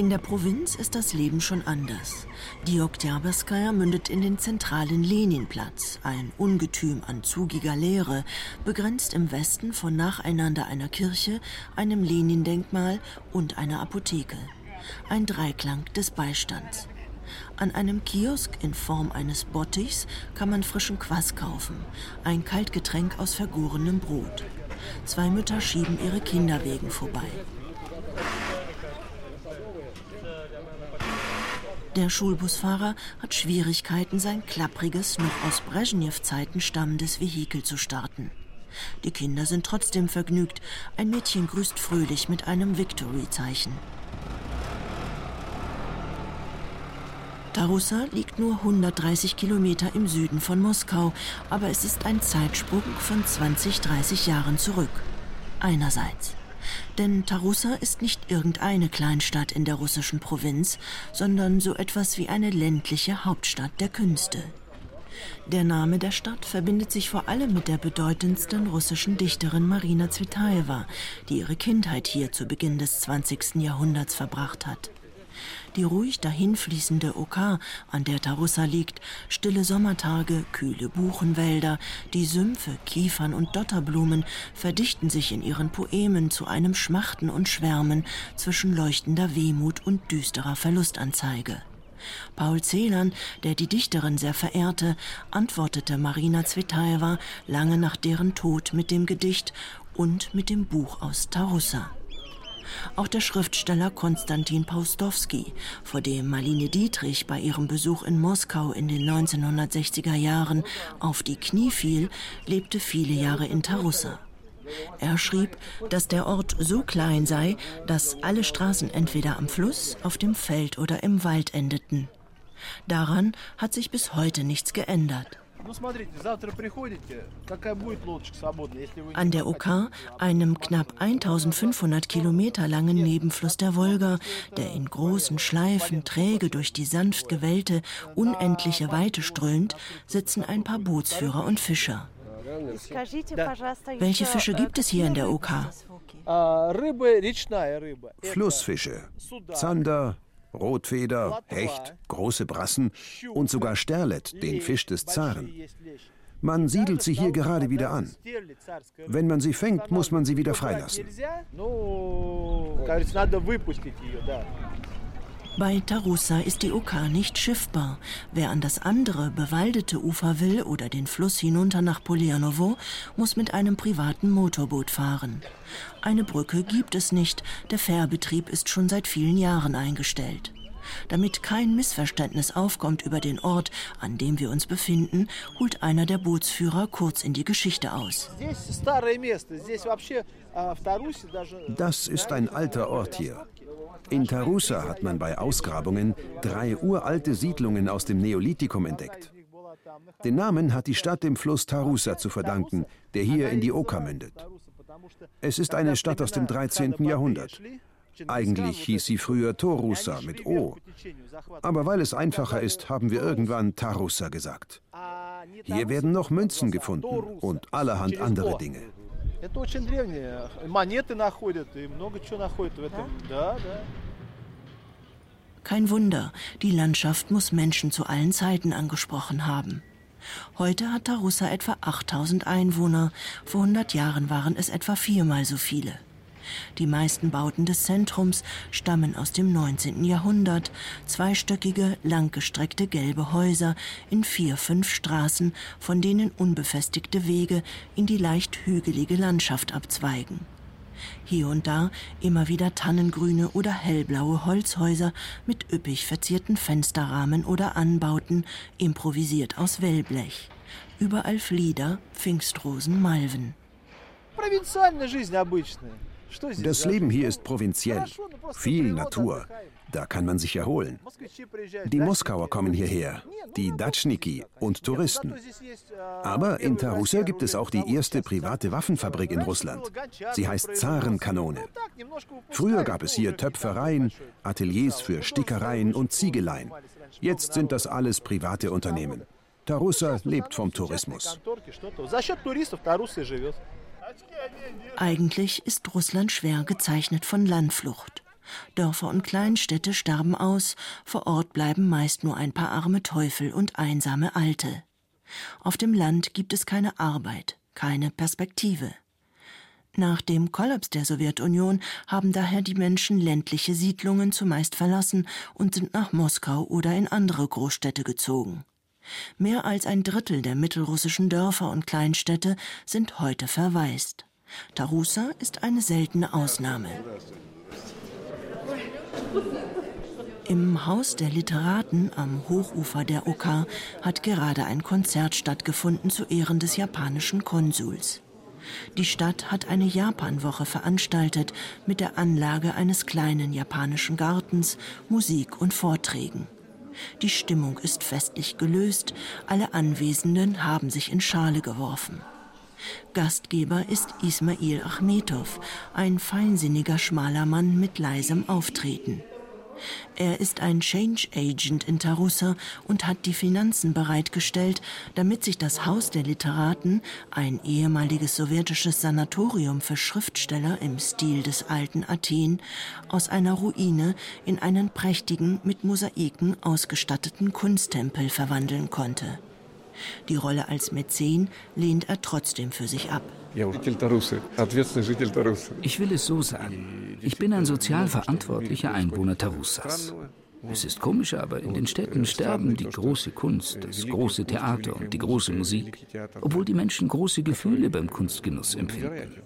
In der Provinz ist das Leben schon anders. Die Oktyabrskaja mündet in den zentralen Leninplatz, ein Ungetüm an zugiger Leere, begrenzt im Westen von nacheinander einer Kirche, einem Lenin-Denkmal und einer Apotheke. Ein Dreiklang des Beistands. An einem Kiosk in Form eines Bottichs kann man frischen Quass kaufen, ein Kaltgetränk aus vergorenem Brot. Zwei Mütter schieben ihre Kinder wegen vorbei. Der Schulbusfahrer hat Schwierigkeiten, sein klappriges, noch aus Brezhnev-Zeiten stammendes Vehikel zu starten. Die Kinder sind trotzdem vergnügt. Ein Mädchen grüßt fröhlich mit einem Victory-Zeichen. Tarussa liegt nur 130 Kilometer im Süden von Moskau, aber es ist ein Zeitsprung von 20, 30 Jahren zurück. Einerseits. Denn Tarussa ist nicht irgendeine Kleinstadt in der russischen Provinz, sondern so etwas wie eine ländliche Hauptstadt der Künste. Der Name der Stadt verbindet sich vor allem mit der bedeutendsten russischen Dichterin Marina Zvetaeva, die ihre Kindheit hier zu Beginn des 20. Jahrhunderts verbracht hat die ruhig dahinfließende Oka, an der Tarussa liegt, stille Sommertage, kühle Buchenwälder, die Sümpfe, Kiefern und Dotterblumen verdichten sich in ihren Poemen zu einem Schmachten und Schwärmen zwischen leuchtender Wehmut und düsterer Verlustanzeige. Paul Celan, der die Dichterin sehr verehrte, antwortete Marina Zvetaeva lange nach deren Tod mit dem Gedicht und mit dem Buch aus Tarussa. Auch der Schriftsteller Konstantin Paustowski, vor dem Marlene Dietrich bei ihrem Besuch in Moskau in den 1960er Jahren auf die Knie fiel, lebte viele Jahre in Tarussa. Er schrieb, dass der Ort so klein sei, dass alle Straßen entweder am Fluss, auf dem Feld oder im Wald endeten. Daran hat sich bis heute nichts geändert. An der Oka, einem knapp 1500 Kilometer langen Nebenfluss der Wolga, der in großen Schleifen träge durch die sanft gewellte, unendliche Weite strömt, sitzen ein paar Bootsführer und Fischer. Welche Fische gibt es hier in der Oka? Flussfische, Zander, Rotfeder, Hecht, große Brassen und sogar Sterlet, den Fisch des Zaren. Man siedelt sie hier gerade wieder an. Wenn man sie fängt, muss man sie wieder freilassen. Bei Tarussa ist die Oka nicht schiffbar. Wer an das andere bewaldete Ufer will oder den Fluss hinunter nach Polianovo, muss mit einem privaten Motorboot fahren. Eine Brücke gibt es nicht, der Fährbetrieb ist schon seit vielen Jahren eingestellt. Damit kein Missverständnis aufkommt über den Ort, an dem wir uns befinden, holt einer der Bootsführer kurz in die Geschichte aus. Das ist ein alter Ort hier. In Tarusa hat man bei Ausgrabungen drei uralte Siedlungen aus dem Neolithikum entdeckt. Den Namen hat die Stadt dem Fluss Tarusa zu verdanken, der hier in die Oka mündet. Es ist eine Stadt aus dem 13. Jahrhundert. Eigentlich hieß sie früher Torusa mit O. Aber weil es einfacher ist, haben wir irgendwann Tarusa gesagt. Hier werden noch Münzen gefunden und allerhand andere Dinge. Это очень древнее. Монеты находят и много чего находят в этом. Да, да. Kein Wunder, die Landschaft muss Menschen zu allen Zeiten angesprochen haben. Heute hat Tarussa etwa 8000 Einwohner, vor 100 Jahren waren es etwa viermal so viele. Die meisten Bauten des Zentrums stammen aus dem 19. Jahrhundert. Zweistöckige, langgestreckte gelbe Häuser in vier, fünf Straßen, von denen unbefestigte Wege in die leicht hügelige Landschaft abzweigen. Hier und da immer wieder tannengrüne oder hellblaue Holzhäuser mit üppig verzierten Fensterrahmen oder Anbauten, improvisiert aus Wellblech. Überall Flieder, Pfingstrosen, Malven. Das Leben hier ist provinziell, viel Natur. Da kann man sich erholen. Die Moskauer kommen hierher, die Datschniki und Touristen. Aber in Tarusa gibt es auch die erste private Waffenfabrik in Russland. Sie heißt Zarenkanone. Früher gab es hier Töpfereien, Ateliers für Stickereien und Ziegeleien. Jetzt sind das alles private Unternehmen. Tarusa lebt vom Tourismus. Eigentlich ist Russland schwer gezeichnet von Landflucht. Dörfer und Kleinstädte sterben aus, vor Ort bleiben meist nur ein paar arme Teufel und einsame Alte. Auf dem Land gibt es keine Arbeit, keine Perspektive. Nach dem Kollaps der Sowjetunion haben daher die Menschen ländliche Siedlungen zumeist verlassen und sind nach Moskau oder in andere Großstädte gezogen. Mehr als ein Drittel der mittelrussischen Dörfer und Kleinstädte sind heute verwaist. Tarusa ist eine seltene Ausnahme. Im Haus der Literaten am Hochufer der Oka hat gerade ein Konzert stattgefunden zu Ehren des japanischen Konsuls. Die Stadt hat eine Japanwoche veranstaltet mit der Anlage eines kleinen japanischen Gartens, Musik und Vorträgen. Die Stimmung ist festlich gelöst, alle Anwesenden haben sich in Schale geworfen. Gastgeber ist Ismail Achmetov, ein feinsinniger schmaler Mann mit leisem Auftreten. Er ist ein Change Agent in Tarussa und hat die Finanzen bereitgestellt, damit sich das Haus der Literaten, ein ehemaliges sowjetisches Sanatorium für Schriftsteller im Stil des alten Athen, aus einer Ruine in einen prächtigen, mit Mosaiken ausgestatteten Kunsttempel verwandeln konnte. Die Rolle als Mäzen lehnt er trotzdem für sich ab. Ich will es so sagen. Ich bin ein sozial verantwortlicher Einwohner Tarussas. Es ist komisch, aber in den Städten sterben die große Kunst, das große Theater und die große Musik, obwohl die Menschen große Gefühle beim Kunstgenuss empfinden.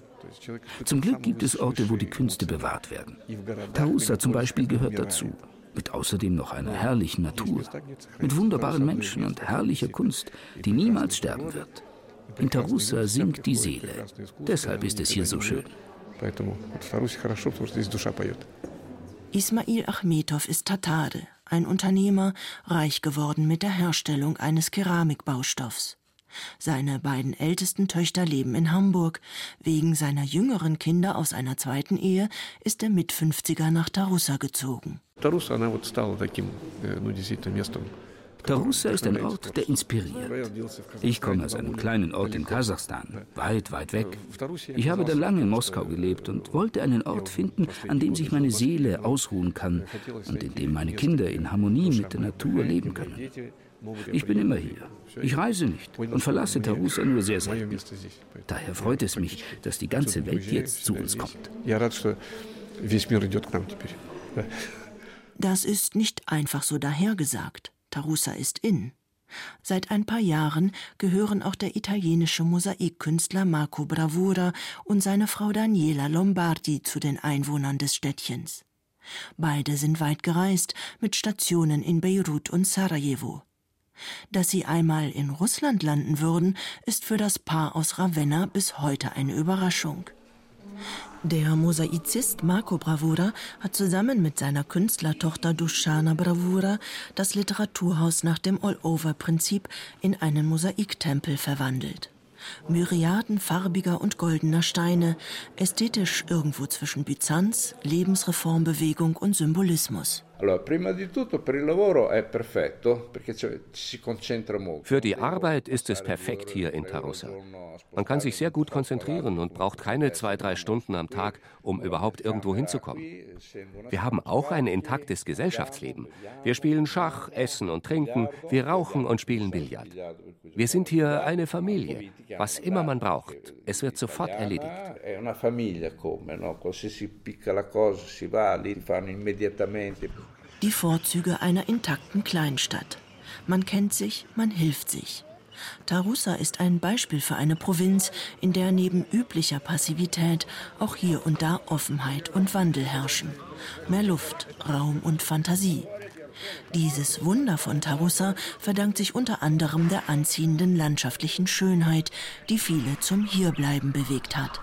Zum Glück gibt es Orte, wo die Künste bewahrt werden. Tarussa zum Beispiel gehört dazu mit außerdem noch einer herrlichen Natur, mit wunderbaren Menschen und herrlicher Kunst, die niemals sterben wird. In Tarusa singt die Seele. Deshalb ist es hier so schön. Ismail Achmetov ist Tatare, ein Unternehmer, reich geworden mit der Herstellung eines Keramikbaustoffs. Seine beiden ältesten Töchter leben in Hamburg. Wegen seiner jüngeren Kinder aus einer zweiten Ehe ist der Mitfünfziger nach Tarussa gezogen. Tarussa ist ein Ort, der inspiriert. Ich komme aus einem kleinen Ort in Kasachstan, weit, weit weg. Ich habe da lange in Moskau gelebt und wollte einen Ort finden, an dem sich meine Seele ausruhen kann und in dem meine Kinder in Harmonie mit der Natur leben können. Ich bin immer hier. Ich reise nicht und verlasse Tarusa nur sehr selten. Daher freut es mich, dass die ganze Welt jetzt zu uns kommt. Das ist nicht einfach so dahergesagt. Tarusa ist in. Seit ein paar Jahren gehören auch der italienische Mosaikkünstler Marco Bravura und seine Frau Daniela Lombardi zu den Einwohnern des Städtchens. Beide sind weit gereist mit Stationen in Beirut und Sarajevo. Dass sie einmal in Russland landen würden, ist für das Paar aus Ravenna bis heute eine Überraschung. Der Mosaizist Marco Bravura hat zusammen mit seiner Künstlertochter Dushana Bravura das Literaturhaus nach dem All-Over-Prinzip in einen Mosaiktempel verwandelt. Myriaden farbiger und goldener Steine, ästhetisch irgendwo zwischen Byzanz, Lebensreformbewegung und Symbolismus. Für die Arbeit ist es perfekt hier in Tarussa. Man kann sich sehr gut konzentrieren und braucht keine zwei, drei Stunden am Tag, um überhaupt irgendwo hinzukommen. Wir haben auch ein intaktes Gesellschaftsleben. Wir spielen Schach, essen und trinken, wir rauchen und spielen Billard. Wir sind hier eine Familie. Was immer man braucht, es wird sofort erledigt. Die Vorzüge einer intakten Kleinstadt. Man kennt sich, man hilft sich. Tarusa ist ein Beispiel für eine Provinz, in der neben üblicher Passivität auch hier und da Offenheit und Wandel herrschen. Mehr Luft, Raum und Fantasie. Dieses Wunder von Tarusa verdankt sich unter anderem der anziehenden landschaftlichen Schönheit, die viele zum Hierbleiben bewegt hat.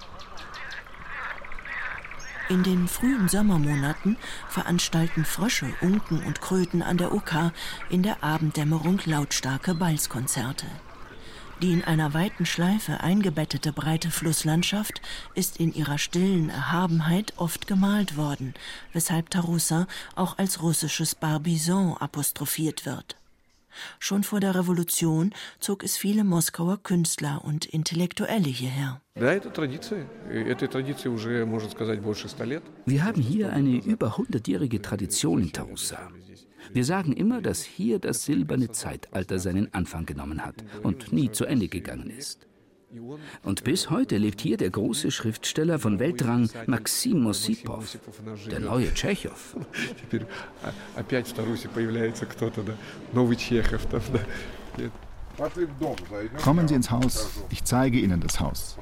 In den frühen Sommermonaten veranstalten Frösche, Unken und Kröten an der Oka in der Abenddämmerung lautstarke Balzkonzerte. Die in einer weiten Schleife eingebettete breite Flusslandschaft ist in ihrer stillen Erhabenheit oft gemalt worden, weshalb Tarusa auch als russisches Barbizon apostrophiert wird. Schon vor der Revolution zog es viele Moskauer Künstler und Intellektuelle hierher. Wir haben hier eine über hundertjährige Tradition in Tarusa. Wir sagen immer, dass hier das silberne Zeitalter seinen Anfang genommen hat und nie zu Ende gegangen ist. Und bis heute lebt hier der große Schriftsteller von Weltrang Maxim Osipov, der neue Tschechow. Kommen Sie ins Haus, ich zeige Ihnen das Haus.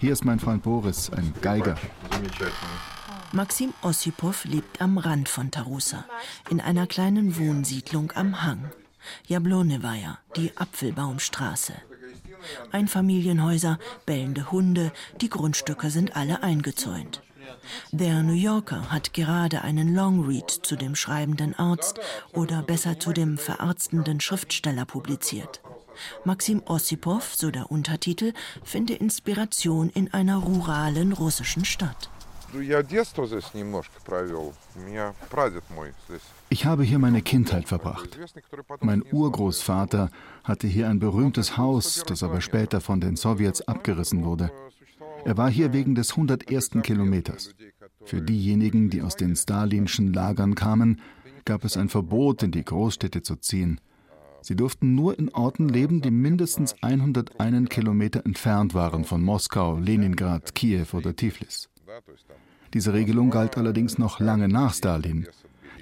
Hier ist mein Freund Boris, ein Geiger. Maxim Ossipov lebt am Rand von Tarusa, in einer kleinen Wohnsiedlung am Hang. Jablonewaja, die Apfelbaumstraße. Einfamilienhäuser, bellende Hunde, die Grundstücke sind alle eingezäunt. Der New Yorker hat gerade einen Longread zu dem schreibenden Arzt oder besser zu dem verarztenden Schriftsteller publiziert. Maxim Ossipov, so der Untertitel, finde Inspiration in einer ruralen russischen Stadt. Ich habe hier meine Kindheit verbracht. Mein Urgroßvater hatte hier ein berühmtes Haus, das aber später von den Sowjets abgerissen wurde. Er war hier wegen des 101. Kilometers. Für diejenigen, die aus den stalinschen Lagern kamen, gab es ein Verbot, in die Großstädte zu ziehen. Sie durften nur in Orten leben, die mindestens 101 Kilometer entfernt waren von Moskau, Leningrad, Kiew oder Tiflis. Diese Regelung galt allerdings noch lange nach Stalin.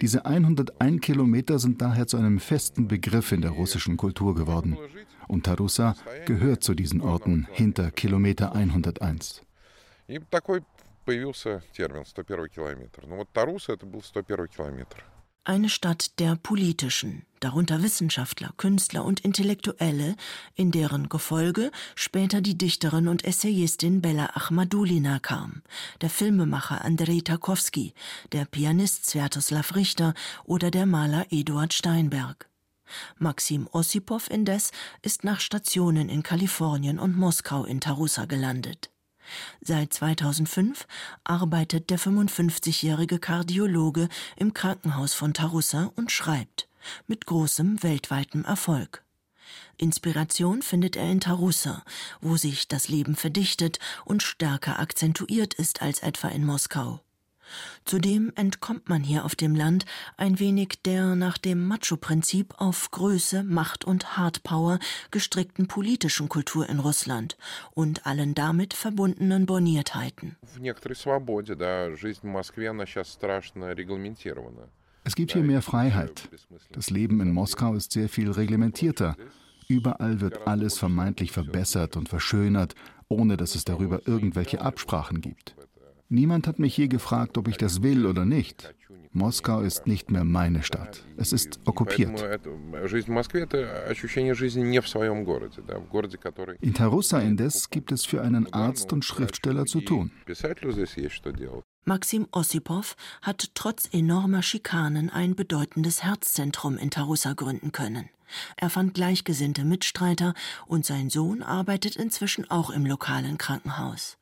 Diese 101 Kilometer sind daher zu einem festen Begriff in der russischen Kultur geworden. Und Tarusa gehört zu diesen Orten hinter Kilometer 101. появился термин 101 километр. Ну вот Таруса это был 101 километр eine Stadt der Politischen, darunter Wissenschaftler, Künstler und Intellektuelle, in deren Gefolge später die Dichterin und Essayistin Bella Achmadulina kam, der Filmemacher Andrei Tarkowski, der Pianist Sviatoslav Richter oder der Maler Eduard Steinberg. Maxim Ossipov indes ist nach Stationen in Kalifornien und Moskau in Tarusa gelandet. Seit 2005 arbeitet der 55-jährige Kardiologe im Krankenhaus von Tarussa und schreibt, mit großem weltweitem Erfolg. Inspiration findet er in Tarussa, wo sich das Leben verdichtet und stärker akzentuiert ist als etwa in Moskau. Zudem entkommt man hier auf dem Land ein wenig der nach dem Macho-Prinzip auf Größe, Macht und Hardpower gestrickten politischen Kultur in Russland und allen damit verbundenen Borniertheiten. Es gibt hier mehr Freiheit. Das Leben in Moskau ist sehr viel reglementierter. Überall wird alles vermeintlich verbessert und verschönert, ohne dass es darüber irgendwelche Absprachen gibt. Niemand hat mich je gefragt, ob ich das will oder nicht. Moskau ist nicht mehr meine Stadt. Es ist okkupiert. In Tarussa indes gibt es für einen Arzt und Schriftsteller zu tun. Maxim Ossipov hat trotz enormer Schikanen ein bedeutendes Herzzentrum in Tarussa gründen können. Er fand gleichgesinnte Mitstreiter und sein Sohn arbeitet inzwischen auch im lokalen Krankenhaus.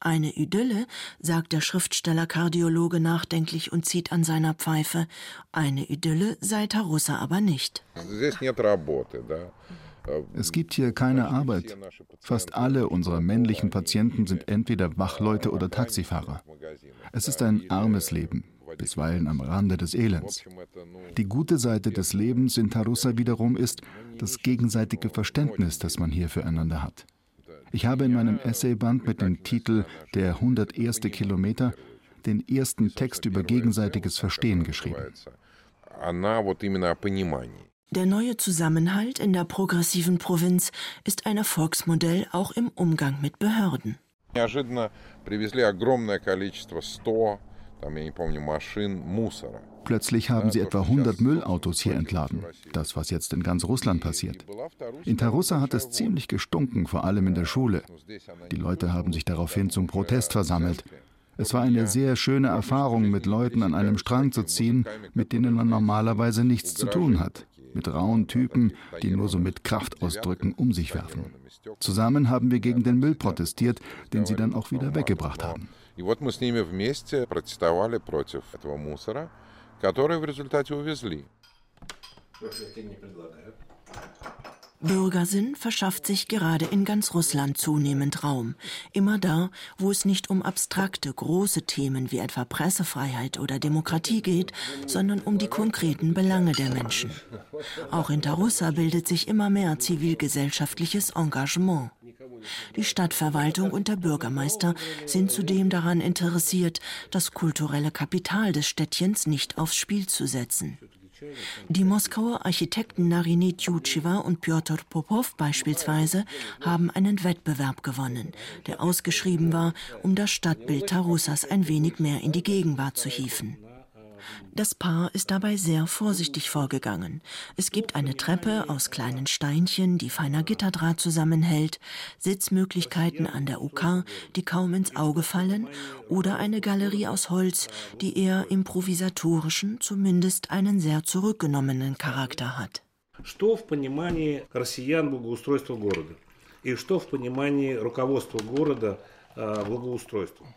Eine Idylle, sagt der Schriftsteller-Kardiologe nachdenklich und zieht an seiner Pfeife. Eine Idylle sei Tarussa aber nicht. Es gibt hier keine Arbeit. Fast alle unserer männlichen Patienten sind entweder Wachleute oder Taxifahrer. Es ist ein armes Leben, bisweilen am Rande des Elends. Die gute Seite des Lebens in Tarussa wiederum ist das gegenseitige Verständnis, das man hier füreinander hat. Ich habe in meinem Essayband mit dem Titel Der 101. Kilometer den ersten Text über gegenseitiges Verstehen geschrieben. Der neue Zusammenhalt in der progressiven Provinz ist ein Erfolgsmodell auch im Umgang mit Behörden. Plötzlich haben sie etwa 100 Müllautos hier entladen. Das, was jetzt in ganz Russland passiert. In Tarussa hat es ziemlich gestunken, vor allem in der Schule. Die Leute haben sich daraufhin zum Protest versammelt. Es war eine sehr schöne Erfahrung, mit Leuten an einem Strang zu ziehen, mit denen man normalerweise nichts zu tun hat. Mit rauen Typen, die nur so mit Kraftausdrücken um sich werfen. Zusammen haben wir gegen den Müll protestiert, den sie dann auch wieder weggebracht haben. И вот мы с ними вместе протестовали против этого мусора, который в результате увезли. Bürgersinn verschafft sich gerade in ganz Russland zunehmend Raum. Immer da, wo es nicht um abstrakte, große Themen wie etwa Pressefreiheit oder Demokratie geht, sondern um die konkreten Belange der Menschen. Auch in Tarussa bildet sich immer mehr zivilgesellschaftliches Engagement. Die Stadtverwaltung und der Bürgermeister sind zudem daran interessiert, das kulturelle Kapital des Städtchens nicht aufs Spiel zu setzen. Die Moskauer Architekten Narini Tjutschewa und Piotr Popov beispielsweise haben einen Wettbewerb gewonnen, der ausgeschrieben war, um das Stadtbild Tarussas ein wenig mehr in die Gegenwart zu hieven. Das Paar ist dabei sehr vorsichtig vorgegangen. Es gibt eine Treppe aus kleinen Steinchen, die feiner Gitterdraht zusammenhält, Sitzmöglichkeiten an der UK, die kaum ins Auge fallen, oder eine Galerie aus Holz, die eher improvisatorischen, zumindest einen sehr zurückgenommenen Charakter hat. Что в понимании россиян благоустройства города? И что в понимании руководства города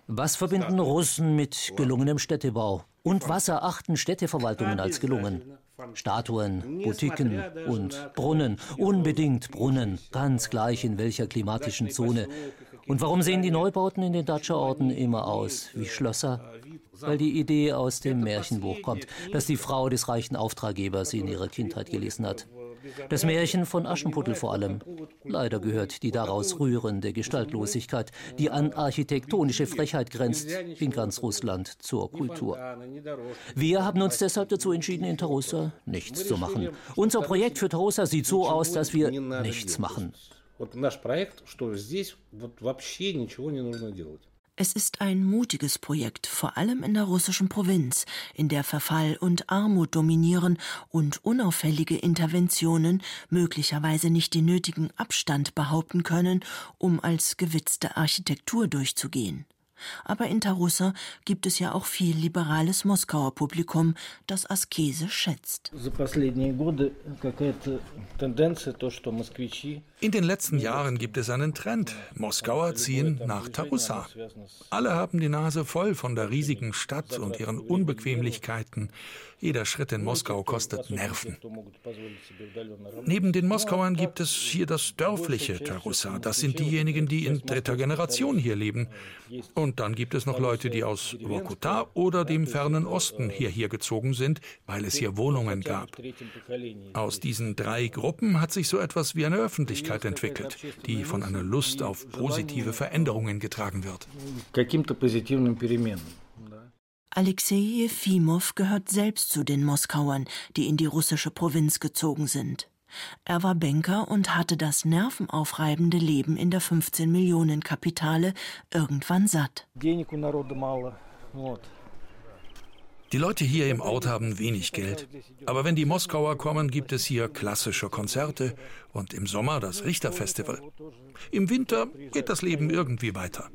was verbinden Russen mit gelungenem Städtebau? Und was erachten Städteverwaltungen als gelungen? Statuen, Boutiquen und Brunnen. Unbedingt Brunnen, ganz gleich in welcher klimatischen Zone. Und warum sehen die Neubauten in den Datscha-Orten immer aus wie Schlösser? Weil die Idee aus dem Märchenbuch kommt, das die Frau des reichen Auftraggebers in ihrer Kindheit gelesen hat. Das Märchen von Aschenputtel vor allem. Leider gehört die daraus rührende Gestaltlosigkeit, die an architektonische Frechheit grenzt, in ganz Russland zur Kultur. Wir haben uns deshalb dazu entschieden, in Tarusa nichts zu machen. Unser Projekt für Tarusa sieht so aus, dass wir nichts machen. Вот наш проект, что здесь вот вообще ничего не нужно делать. Es ist ein mutiges Projekt, vor allem in der russischen Provinz, in der Verfall und Armut dominieren und unauffällige Interventionen möglicherweise nicht den nötigen Abstand behaupten können, um als gewitzte Architektur durchzugehen. Aber in Tarussa gibt es ja auch viel liberales Moskauer Publikum, das Askese schätzt. In den letzten Jahren gibt es einen Trend. Moskauer ziehen nach Tarussa. Alle haben die Nase voll von der riesigen Stadt und ihren Unbequemlichkeiten. Jeder Schritt in Moskau kostet Nerven. Neben den Moskauern gibt es hier das dörfliche Tarussa. Das sind diejenigen, die in dritter Generation hier leben. Und dann gibt es noch Leute, die aus Vorkuta oder dem fernen Osten hierher gezogen sind, weil es hier Wohnungen gab. Aus diesen drei Gruppen hat sich so etwas wie eine Öffentlichkeit entwickelt, die von einer Lust auf positive Veränderungen getragen wird. Alexei Jefimow gehört selbst zu den Moskauern, die in die russische Provinz gezogen sind. Er war Banker und hatte das nervenaufreibende Leben in der 15 Millionen Kapitale irgendwann satt. Die Leute hier im Ort haben wenig Geld. Aber wenn die Moskauer kommen, gibt es hier klassische Konzerte und im Sommer das Richterfestival. Im Winter geht das Leben irgendwie weiter.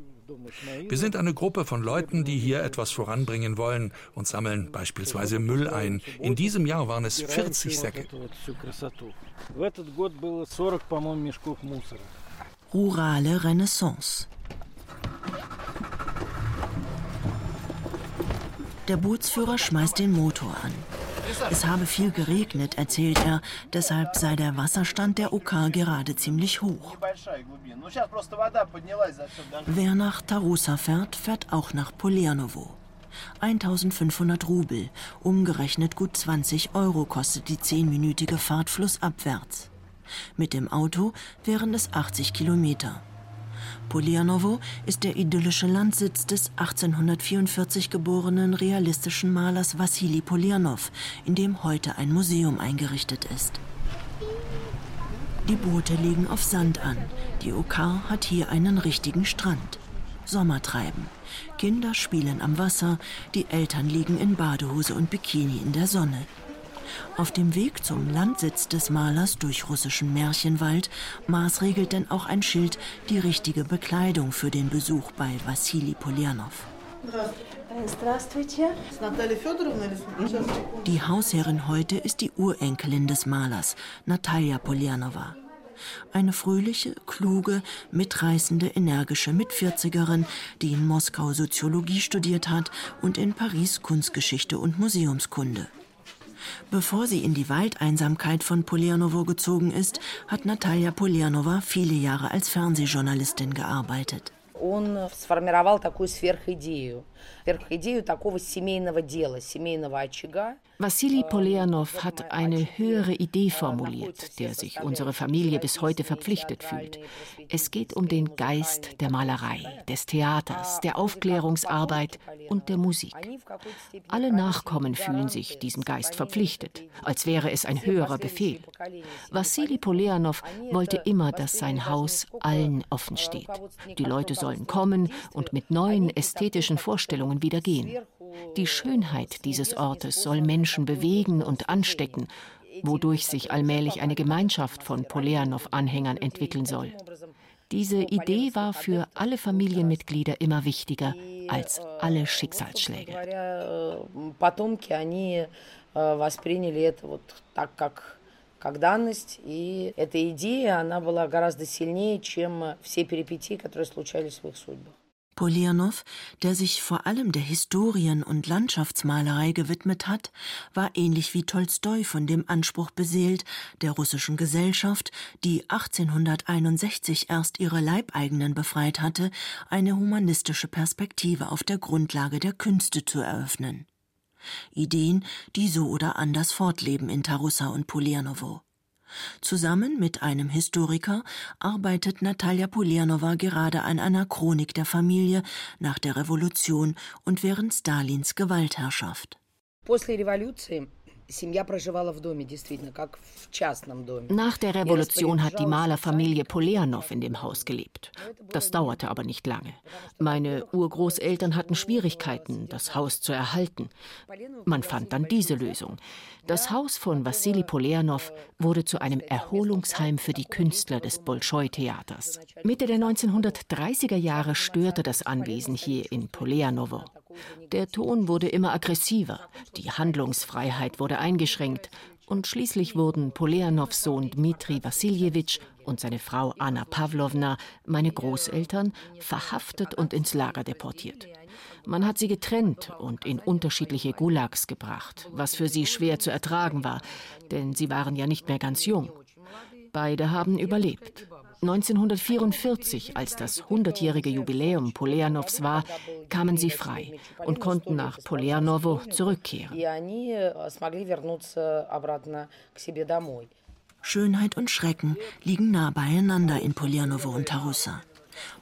Wir sind eine Gruppe von Leuten, die hier etwas voranbringen wollen und sammeln beispielsweise Müll ein. In diesem Jahr waren es 40 Säcke. Rurale Renaissance. Der Bootsführer schmeißt den Motor an. Es habe viel geregnet, erzählt er, deshalb sei der Wasserstand der OK gerade ziemlich hoch. Wer nach Tarusa fährt, fährt auch nach Polianovo. 1500 Rubel, umgerechnet gut 20 Euro kostet die zehnminütige Fahrt flussabwärts. Mit dem Auto wären es 80 Kilometer. Polianowo ist der idyllische Landsitz des 1844 geborenen realistischen Malers Wassili Polianow, in dem heute ein Museum eingerichtet ist. Die Boote liegen auf Sand an. Die Okar hat hier einen richtigen Strand. Sommertreiben. Kinder spielen am Wasser, die Eltern liegen in Badehose und Bikini in der Sonne. Auf dem Weg zum Landsitz des Malers durch russischen Märchenwald maßregelt denn auch ein Schild die richtige Bekleidung für den Besuch bei Wassili Poljanov. Die Hausherrin heute ist die Urenkelin des Malers, Natalia Poljanova. Eine fröhliche, kluge, mitreißende, energische Mitvierzigerin, die in Moskau Soziologie studiert hat und in Paris Kunstgeschichte und Museumskunde. Bevor sie in die Waldeinsamkeit von Polianowo gezogen ist, hat Natalia Polianova viele Jahre als Fernsehjournalistin gearbeitet. Он сформировал такую сверхидею, сверхидею такого семейного дела, семейного очага. Wassili Poleanov hat eine höhere Idee formuliert, der sich unsere Familie bis heute verpflichtet fühlt. Es geht um den Geist der Malerei, des Theaters, der Aufklärungsarbeit und der Musik. Alle Nachkommen fühlen sich diesem Geist verpflichtet, als wäre es ein höherer Befehl. Wassili Poleanov wollte immer, dass sein Haus allen offen steht. Die Leute sollen kommen und mit neuen ästhetischen Vorstellungen wieder gehen. Die Schönheit dieses Ortes soll Menschen bewegen und anstecken, wodurch sich allmählich eine Gemeinschaft von Poleanow-Anhängern entwickeln soll. Diese Idee war für alle Familienmitglieder immer wichtiger als alle Schicksalsschläge. как данность, и эта идея, она была гораздо сильнее, чем все перипетии, которые случались в их судьбах. Polianow, der sich vor allem der Historien- und Landschaftsmalerei gewidmet hat, war ähnlich wie Tolstoi von dem Anspruch beseelt, der russischen Gesellschaft, die 1861 erst ihre Leibeigenen befreit hatte, eine humanistische Perspektive auf der Grundlage der Künste zu eröffnen. Ideen, die so oder anders fortleben in Tarussa und Polianowo. Zusammen mit einem Historiker arbeitet Natalia Polianova gerade an einer Chronik der Familie nach der Revolution und während Stalins Gewaltherrschaft. Nach der Revolution hat die Malerfamilie Polianow in dem Haus gelebt. Das dauerte aber nicht lange. Meine Urgroßeltern hatten Schwierigkeiten, das Haus zu erhalten. Man fand dann diese Lösung. Das Haus von Wassili Polianow wurde zu einem Erholungsheim für die Künstler des Bolschoi-Theaters. Mitte der 1930er Jahre störte das Anwesen hier in Polianowo. Der Ton wurde immer aggressiver, die Handlungsfreiheit wurde eingeschränkt und schließlich wurden Poleanows Sohn Dmitri Wassiljewitsch und seine Frau Anna Pawlowna, meine Großeltern, verhaftet und ins Lager deportiert. Man hat sie getrennt und in unterschiedliche Gulags gebracht, was für sie schwer zu ertragen war, denn sie waren ja nicht mehr ganz jung. Beide haben überlebt. 1944, als das 100-jährige Jubiläum Poleanows war, kamen sie frei und konnten nach Poleanowo zurückkehren. Schönheit und Schrecken liegen nah beieinander in Poleanowo und Tarussa.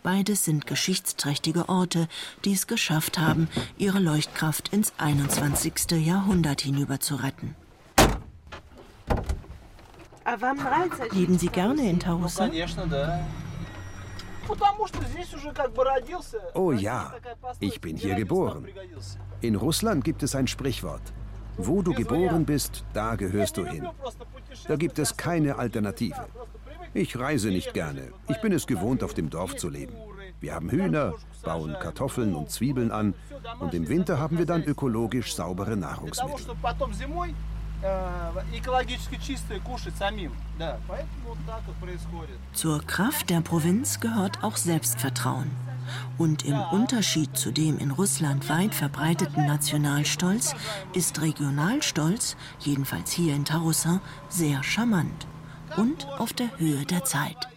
Beides sind geschichtsträchtige Orte, die es geschafft haben, ihre Leuchtkraft ins 21. Jahrhundert hinüber zu retten. Leben Sie gerne in Tarussa? Oh ja, ich bin hier geboren. In Russland gibt es ein Sprichwort. Wo du geboren bist, da gehörst du hin. Da gibt es keine Alternative. Ich reise nicht gerne. Ich bin es gewohnt, auf dem Dorf zu leben. Wir haben Hühner, bauen Kartoffeln und Zwiebeln an und im Winter haben wir dann ökologisch saubere Nahrungsmittel. Zur Kraft der Provinz gehört auch Selbstvertrauen. Und im Unterschied zu dem in Russland weit verbreiteten Nationalstolz ist Regionalstolz, jedenfalls hier in Tarussa, sehr charmant und auf der Höhe der Zeit.